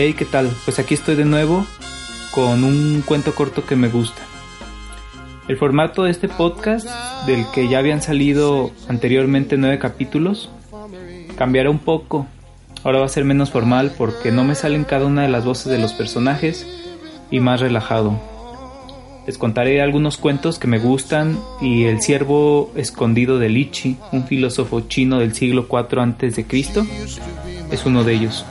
Hey, ¿qué tal? Pues aquí estoy de nuevo con un cuento corto que me gusta. El formato de este podcast, del que ya habían salido anteriormente nueve capítulos, cambiará un poco. Ahora va a ser menos formal porque no me salen cada una de las voces de los personajes y más relajado. Les contaré algunos cuentos que me gustan y El ciervo escondido de Lichi, un filósofo chino del siglo IV a.C., es uno de ellos.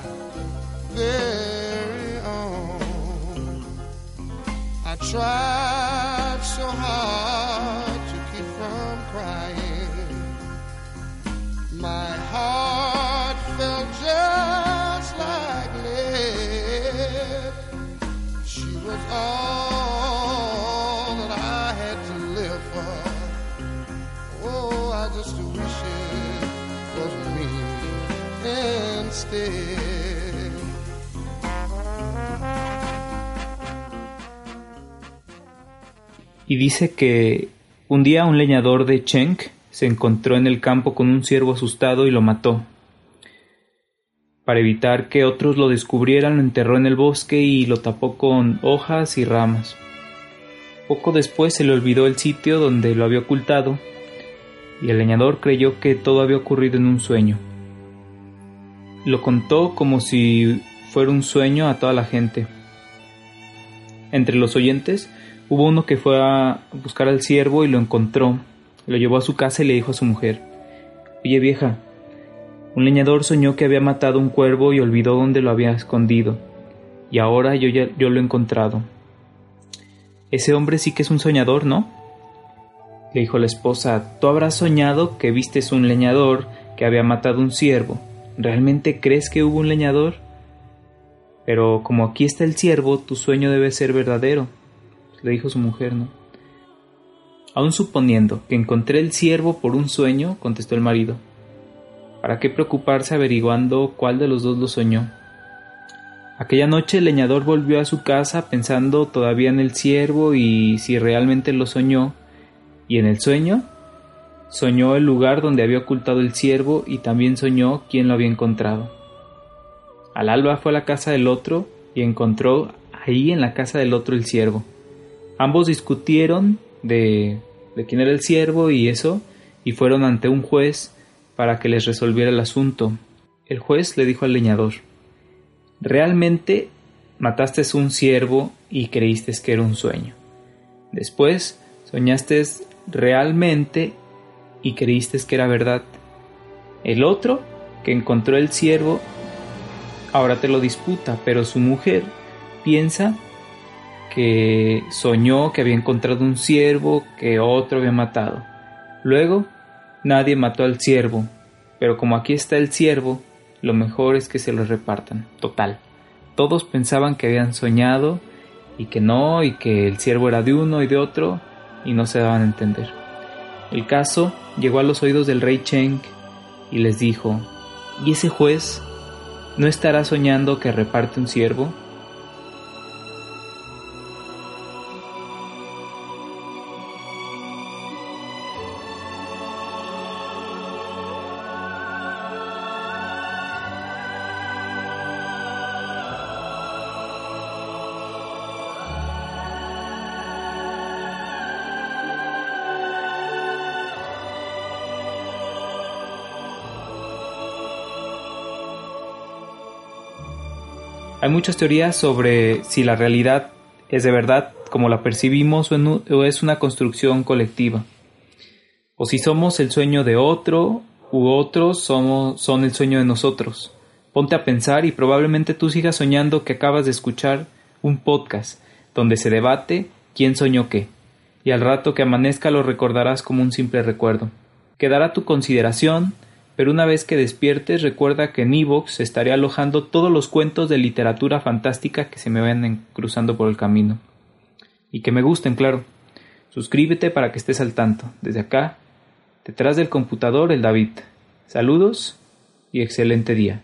tried so hard to keep from crying. My heart felt just like lead. She was all that I had to live for. Oh, I just wish it was me instead. Y dice que un día un leñador de Cheng se encontró en el campo con un ciervo asustado y lo mató. Para evitar que otros lo descubrieran, lo enterró en el bosque y lo tapó con hojas y ramas. Poco después se le olvidó el sitio donde lo había ocultado y el leñador creyó que todo había ocurrido en un sueño. Lo contó como si fuera un sueño a toda la gente. Entre los oyentes Hubo uno que fue a buscar al ciervo y lo encontró. Lo llevó a su casa y le dijo a su mujer, Oye vieja, un leñador soñó que había matado un cuervo y olvidó dónde lo había escondido, y ahora yo, ya, yo lo he encontrado. Ese hombre sí que es un soñador, ¿no? Le dijo la esposa, tú habrás soñado que vistes un leñador que había matado un ciervo. ¿Realmente crees que hubo un leñador? Pero como aquí está el ciervo, tu sueño debe ser verdadero le dijo su mujer, ¿no? Aún suponiendo que encontré el ciervo por un sueño, contestó el marido. ¿Para qué preocuparse averiguando cuál de los dos lo soñó? Aquella noche el leñador volvió a su casa pensando todavía en el ciervo y si realmente lo soñó, y en el sueño soñó el lugar donde había ocultado el ciervo y también soñó quién lo había encontrado. Al alba fue a la casa del otro y encontró ahí en la casa del otro el ciervo. Ambos discutieron de, de quién era el siervo y eso, y fueron ante un juez para que les resolviera el asunto. El juez le dijo al leñador, Realmente mataste un siervo y creíste que era un sueño. Después soñaste realmente y creíste que era verdad. El otro, que encontró el siervo, ahora te lo disputa, pero su mujer piensa que soñó que había encontrado un ciervo que otro había matado. Luego, nadie mató al ciervo, pero como aquí está el ciervo, lo mejor es que se lo repartan. Total. Todos pensaban que habían soñado y que no, y que el ciervo era de uno y de otro, y no se daban a entender. El caso llegó a los oídos del rey Cheng y les dijo, ¿y ese juez no estará soñando que reparte un ciervo? Hay muchas teorías sobre si la realidad es de verdad como la percibimos o, es una construcción colectiva. O si somos el sueño de otro u otros somos, son el sueño de nosotros. Ponte a pensar y probablemente tú sigas soñando que acabas de escuchar un podcast donde se debate quién soñó qué, y al rato que amanezca lo recordarás como un simple recuerdo. Quedará tu consideración pero una vez que despiertes recuerda que en Evox estaré alojando todos los cuentos de literatura fantástica que se me vayan cruzando por el camino. Y que me gusten, claro. Suscríbete para que estés al tanto. Desde acá, detrás del computador, el David. Saludos y excelente día.